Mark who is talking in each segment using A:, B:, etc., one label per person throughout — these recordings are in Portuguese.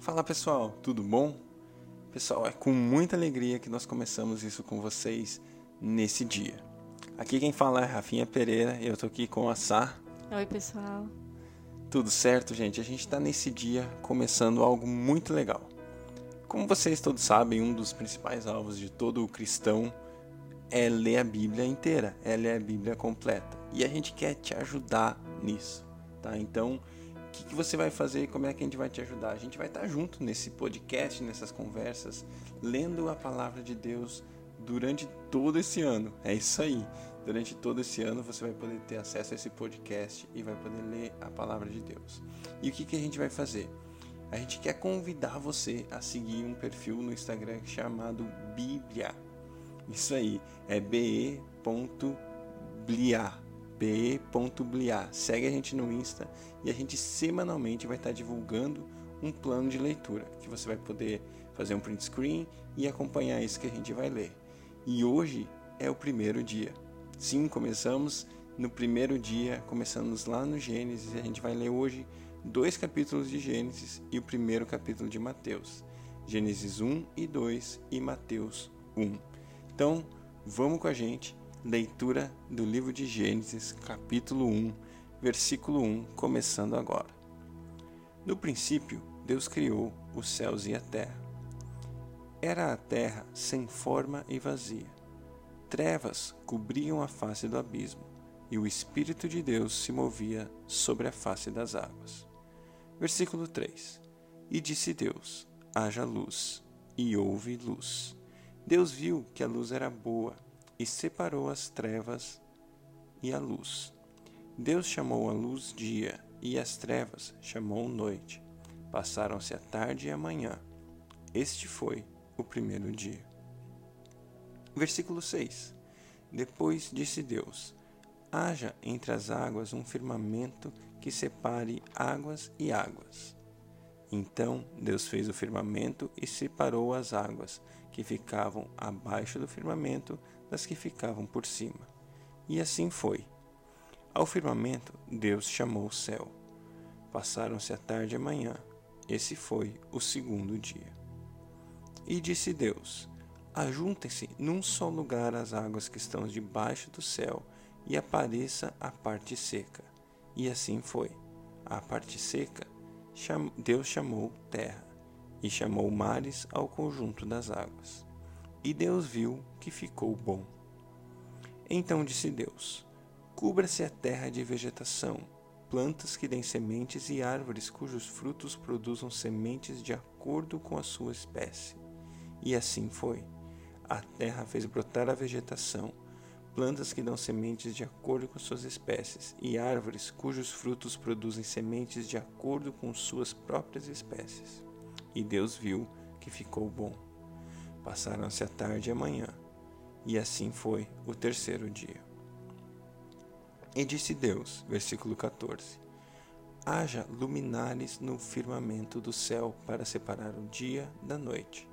A: Fala pessoal, tudo bom? Pessoal, é com muita alegria que nós começamos isso com vocês nesse dia. Aqui quem fala é Rafinha Pereira e eu tô aqui com a Sá.
B: Oi pessoal.
A: Tudo certo, gente? A gente está nesse dia começando algo muito legal. Como vocês todos sabem, um dos principais alvos de todo cristão é ler a Bíblia inteira, é ler a Bíblia completa. E a gente quer te ajudar nisso, tá? Então, que, você vai fazer como é que a gente vai te ajudar? A gente vai estar junto nesse podcast, nessas conversas, lendo a palavra de Deus durante todo esse ano. É isso aí. Durante todo esse ano você vai poder ter acesso a esse podcast e vai poder ler a palavra de Deus. E o que, que a gente vai fazer? A gente quer convidar você a seguir um perfil no Instagram chamado Bíblia. Isso aí, é be.blia be.blia. Segue a gente no Insta e a gente semanalmente vai estar divulgando um plano de leitura que você vai poder fazer um print screen e acompanhar isso que a gente vai ler. E hoje é o primeiro dia. Sim, começamos no primeiro dia, começamos lá no Gênesis e a gente vai ler hoje dois capítulos de Gênesis e o primeiro capítulo de Mateus. Gênesis 1 e 2 e Mateus 1. Então, vamos com a gente Leitura do livro de Gênesis, capítulo 1, versículo 1, começando agora. No princípio, Deus criou os céus e a terra. Era a terra sem forma e vazia. Trevas cobriam a face do abismo, e o Espírito de Deus se movia sobre a face das águas. Versículo 3: E disse Deus: haja luz, e houve luz. Deus viu que a luz era boa e separou as trevas e a luz. Deus chamou a luz dia e as trevas chamou noite. Passaram-se a tarde e a manhã. Este foi o primeiro dia. Versículo 6. Depois disse Deus: Haja entre as águas um firmamento que separe águas e águas. Então Deus fez o firmamento e separou as águas que ficavam abaixo do firmamento das que ficavam por cima. E assim foi. Ao firmamento, Deus chamou o céu. Passaram-se a tarde e a manhã. Esse foi o segundo dia. E disse Deus: Ajuntem-se num só lugar as águas que estão debaixo do céu, e apareça a parte seca. E assim foi. A parte seca, Deus chamou terra, e chamou mares ao conjunto das águas. E Deus viu que ficou bom. Então disse Deus: Cubra-se a terra de vegetação, plantas que dêem sementes e árvores cujos frutos produzam sementes de acordo com a sua espécie. E assim foi. A terra fez brotar a vegetação, plantas que dão sementes de acordo com suas espécies, e árvores cujos frutos produzem sementes de acordo com suas próprias espécies. E Deus viu que ficou bom. Passaram-se a tarde e a manhã, e assim foi o terceiro dia. E disse Deus, versículo 14: Haja luminares no firmamento do céu para separar o dia da noite.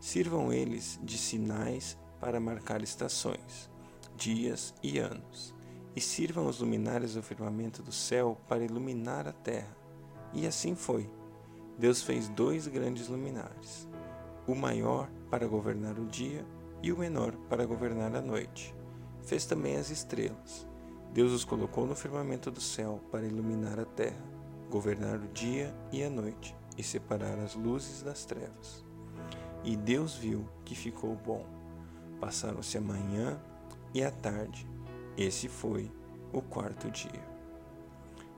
A: Sirvam eles de sinais para marcar estações, dias e anos. E sirvam os luminares do firmamento do céu para iluminar a terra. E assim foi. Deus fez dois grandes luminares o maior para governar o dia e o menor para governar a noite. Fez também as estrelas. Deus os colocou no firmamento do céu para iluminar a terra, governar o dia e a noite e separar as luzes das trevas. E Deus viu que ficou bom. Passaram-se a manhã e a tarde. Esse foi o quarto dia.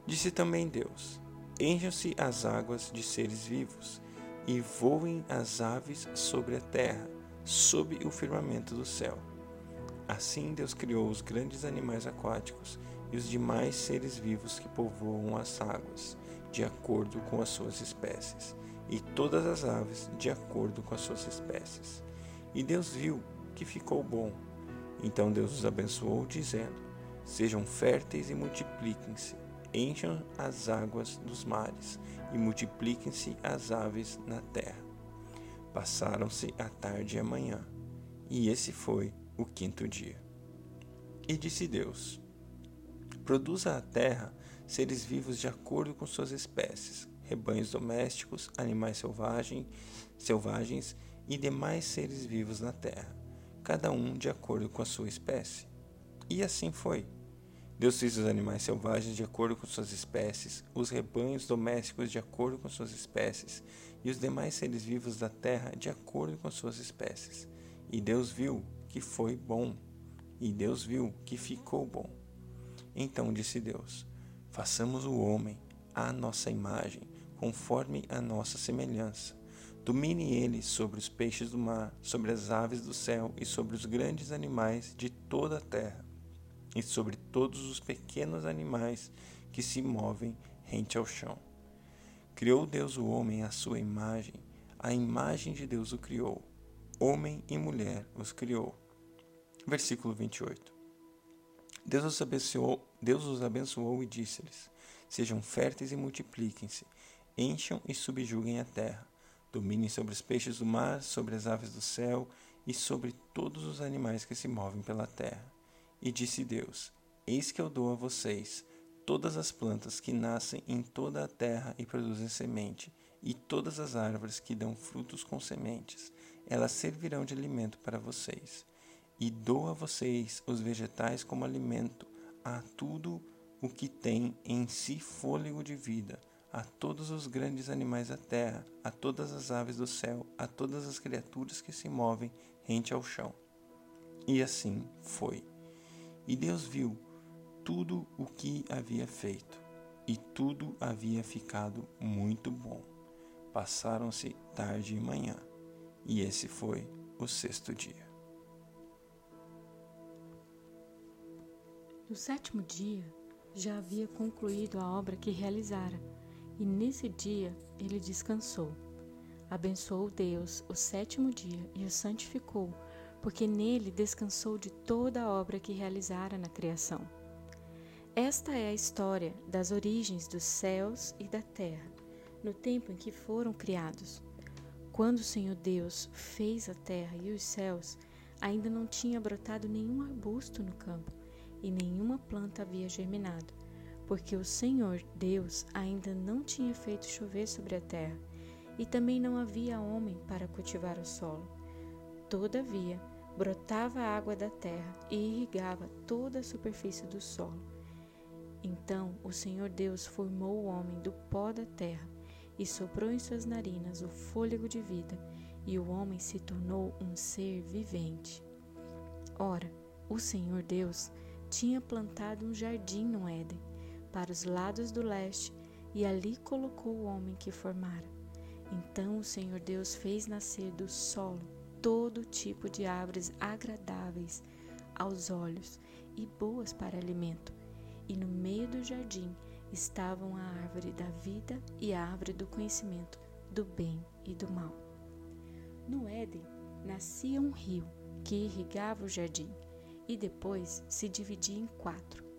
A: Disse também Deus: Encham-se as águas de seres vivos e voem as aves sobre a terra, sob o firmamento do céu. Assim Deus criou os grandes animais aquáticos e os demais seres vivos que povoam as águas, de acordo com as suas espécies, e todas as aves de acordo com as suas espécies. E Deus viu que ficou bom. Então Deus os abençoou, dizendo: Sejam férteis e multipliquem-se encham as águas dos mares e multipliquem-se as aves na terra. Passaram-se a tarde e a manhã, e esse foi o quinto dia. E disse Deus: Produza a terra seres vivos de acordo com suas espécies, rebanhos domésticos, animais selvagem, selvagens e demais seres vivos na terra, cada um de acordo com a sua espécie. E assim foi. Deus fez os animais selvagens de acordo com suas espécies, os rebanhos domésticos de acordo com suas espécies, e os demais seres vivos da terra de acordo com suas espécies. E Deus viu que foi bom, e Deus viu que ficou bom. Então disse Deus: Façamos o homem à nossa imagem, conforme a nossa semelhança. Domine ele sobre os peixes do mar, sobre as aves do céu e sobre os grandes animais de toda a terra e sobre todos os pequenos animais que se movem rente ao chão. Criou Deus o homem à sua imagem, a imagem de Deus o criou. Homem e mulher os criou. Versículo 28. Deus os abençoou, Deus os abençoou e disse-lhes: Sejam férteis e multipliquem-se, encham e subjuguem a terra, dominem sobre os peixes do mar, sobre as aves do céu e sobre todos os animais que se movem pela terra e disse Deus: Eis que eu dou a vocês todas as plantas que nascem em toda a terra e produzem semente, e todas as árvores que dão frutos com sementes. Elas servirão de alimento para vocês. E dou a vocês os vegetais como alimento, a tudo o que tem em si fôlego de vida, a todos os grandes animais da terra, a todas as aves do céu, a todas as criaturas que se movem rente ao chão. E assim foi. E Deus viu tudo o que havia feito, e tudo havia ficado muito bom. Passaram-se tarde e manhã, e esse foi o sexto dia.
B: No sétimo dia, já havia concluído a obra que realizara, e nesse dia ele descansou. Abençoou Deus o sétimo dia e o santificou porque nele descansou de toda a obra que realizara na criação. Esta é a história das origens dos céus e da terra, no tempo em que foram criados. Quando o Senhor Deus fez a terra e os céus, ainda não tinha brotado nenhum arbusto no campo e nenhuma planta havia germinado, porque o Senhor Deus ainda não tinha feito chover sobre a terra, e também não havia homem para cultivar o solo. Todavia, brotava a água da terra e irrigava toda a superfície do solo. Então o Senhor Deus formou o homem do pó da terra e soprou em suas narinas o fôlego de vida, e o homem se tornou um ser vivente. Ora, o Senhor Deus tinha plantado um jardim no Éden, para os lados do leste, e ali colocou o homem que formara. Então o Senhor Deus fez nascer do solo todo tipo de árvores agradáveis aos olhos e boas para alimento. E no meio do jardim estavam a árvore da vida e a árvore do conhecimento do bem e do mal. No Éden nascia um rio que irrigava o jardim e depois se dividia em quatro.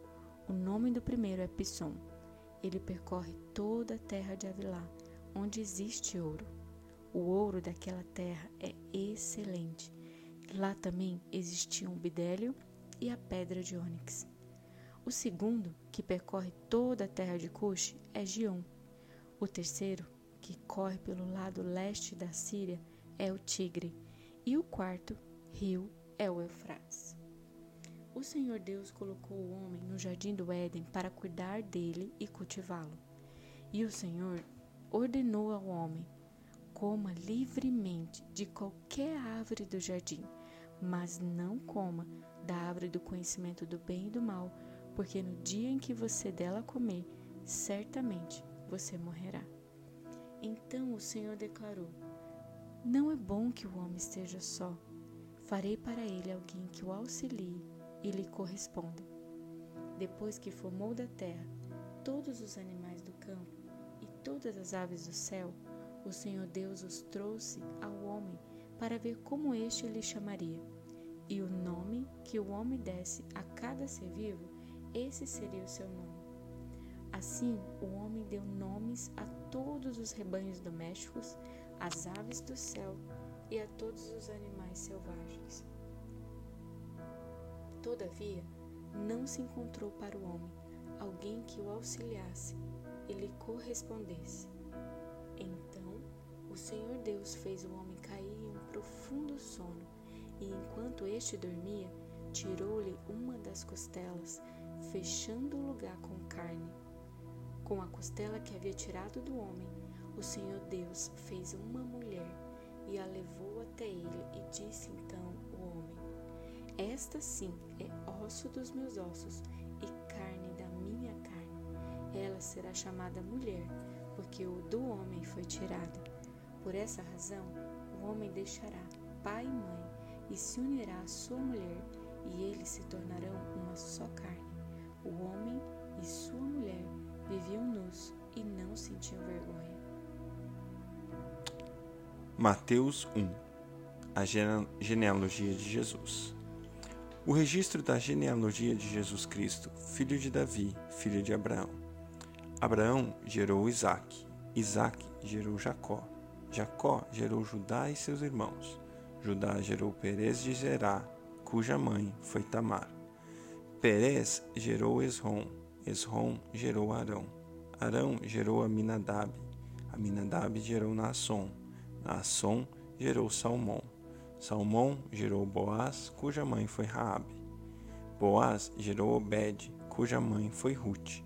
B: O nome do primeiro é Pisson. Ele percorre toda a terra de Avilá, onde existe ouro. O ouro daquela terra é excelente. Lá também existiam o bidélio e a pedra de ônix. O segundo, que percorre toda a terra de Cush, é Gion. O terceiro, que corre pelo lado leste da Síria, é o Tigre. E o quarto rio é o Eufrates. O Senhor Deus colocou o homem no jardim do Éden para cuidar dele e cultivá-lo. E o Senhor ordenou ao homem: Coma livremente de qualquer árvore do jardim, mas não coma da árvore do conhecimento do bem e do mal, porque no dia em que você dela comer, certamente você morrerá. Então o Senhor declarou: Não é bom que o homem esteja só. Farei para ele alguém que o auxilie e lhe corresponda. Depois que formou da terra todos os animais do campo e todas as aves do céu, o Senhor Deus os trouxe ao homem para ver como este lhe chamaria. E o nome que o homem desse a cada ser vivo, esse seria o seu nome. Assim, o homem deu nomes a todos os rebanhos domésticos, às aves do céu e a todos os animais selvagens. Todavia, não se encontrou para o homem alguém que o auxiliasse e lhe correspondesse. Senhor Deus fez o homem cair em um profundo sono, e enquanto este dormia, tirou-lhe uma das costelas, fechando o lugar com carne. Com a costela que havia tirado do homem, o Senhor Deus fez uma mulher e a levou até ele e disse então o Esta sim é osso dos meus ossos e carne da minha carne. Ela será chamada mulher, porque o do homem foi tirado. Por essa razão, o homem deixará pai e mãe e se unirá à sua mulher, e eles se tornarão uma só carne. O homem e sua mulher viviam nus e não sentiam vergonha.
A: Mateus 1 A genealogia de Jesus. O registro da genealogia de Jesus Cristo, filho de Davi, filho de Abraão. Abraão gerou Isaque, Isaque gerou Jacó, Jacó gerou Judá e seus irmãos. Judá gerou Perez de Zerá, cuja mãe foi Tamar. Perez gerou Esrom, Esrom gerou Arão. Arão gerou Aminadab, Aminadab gerou Naasson, Naasson gerou Salmão. Salmão gerou Boaz, cuja mãe foi Raabe. Boaz gerou Obed, cuja mãe foi Ruth.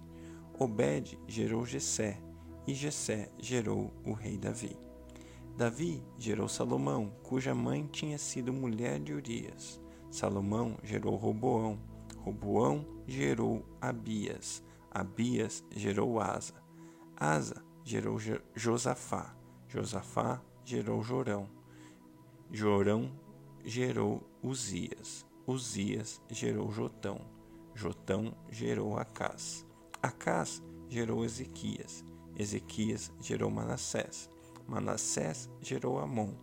A: Obed gerou Jessé, e Jessé gerou o rei Davi. Davi gerou Salomão, cuja mãe tinha sido mulher de Urias. Salomão gerou Roboão. Roboão gerou Abias. Abias gerou Asa. Asa gerou Josafá. Josafá gerou Jorão. Jorão gerou Uzias. Uzias gerou Jotão. Jotão gerou Acás. Acás gerou Ezequias. Ezequias gerou Manassés. Manassés gerou Amon.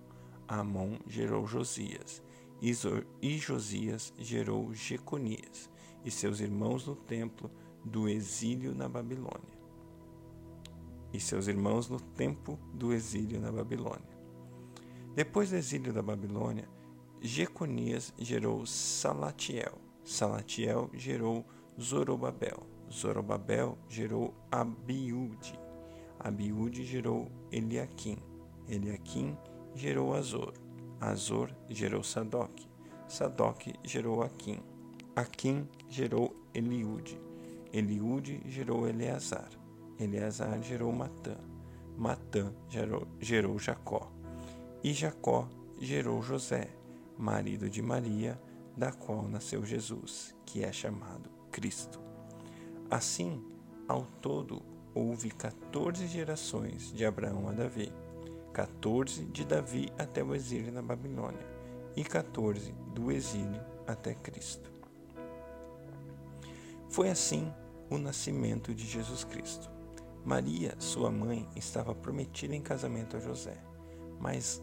A: Amon gerou Josias. E Josias gerou Jeconias e seus irmãos no templo do exílio na Babilônia. E seus irmãos no tempo do exílio na Babilônia. Depois do exílio da Babilônia, Jeconias gerou Salatiel. Salatiel gerou Zorobabel. Zorobabel gerou Abiúde. Abiúde gerou Eliaquim. Eliaquim gerou Azor. Azor gerou Sadoc. Sadoc gerou Aquim. Aquim gerou Eliúde. Eliúde gerou Eleazar. Eleazar gerou Matã. Matã gerou, gerou Jacó. E Jacó gerou José, marido de Maria, da qual nasceu Jesus, que é chamado Cristo. Assim, ao todo, houve 14 gerações de Abraão a Davi, 14 de Davi até o exílio na Babilônia e 14 do exílio até Cristo. Foi assim o nascimento de Jesus Cristo. Maria, sua mãe, estava prometida em casamento a José, mas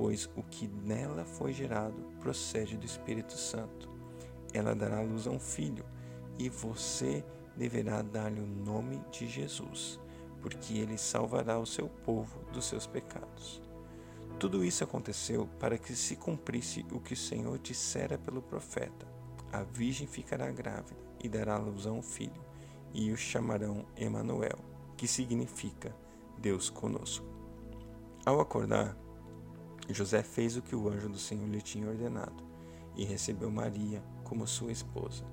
A: pois o que nela foi gerado procede do Espírito Santo. Ela dará luz a um filho, e você deverá dar-lhe o nome de Jesus, porque ele salvará o seu povo dos seus pecados. Tudo isso aconteceu para que se cumprisse o que o Senhor dissera pelo profeta: A virgem ficará grávida e dará luz a um filho, e o chamarão Emanuel, que significa Deus conosco. Ao acordar, José fez o que o anjo do Senhor lhe tinha ordenado e recebeu Maria como sua esposa.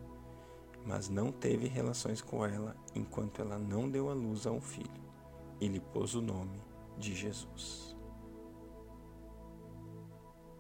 A: Mas não teve relações com ela enquanto ela não deu à luz a um filho e lhe pôs o nome de Jesus.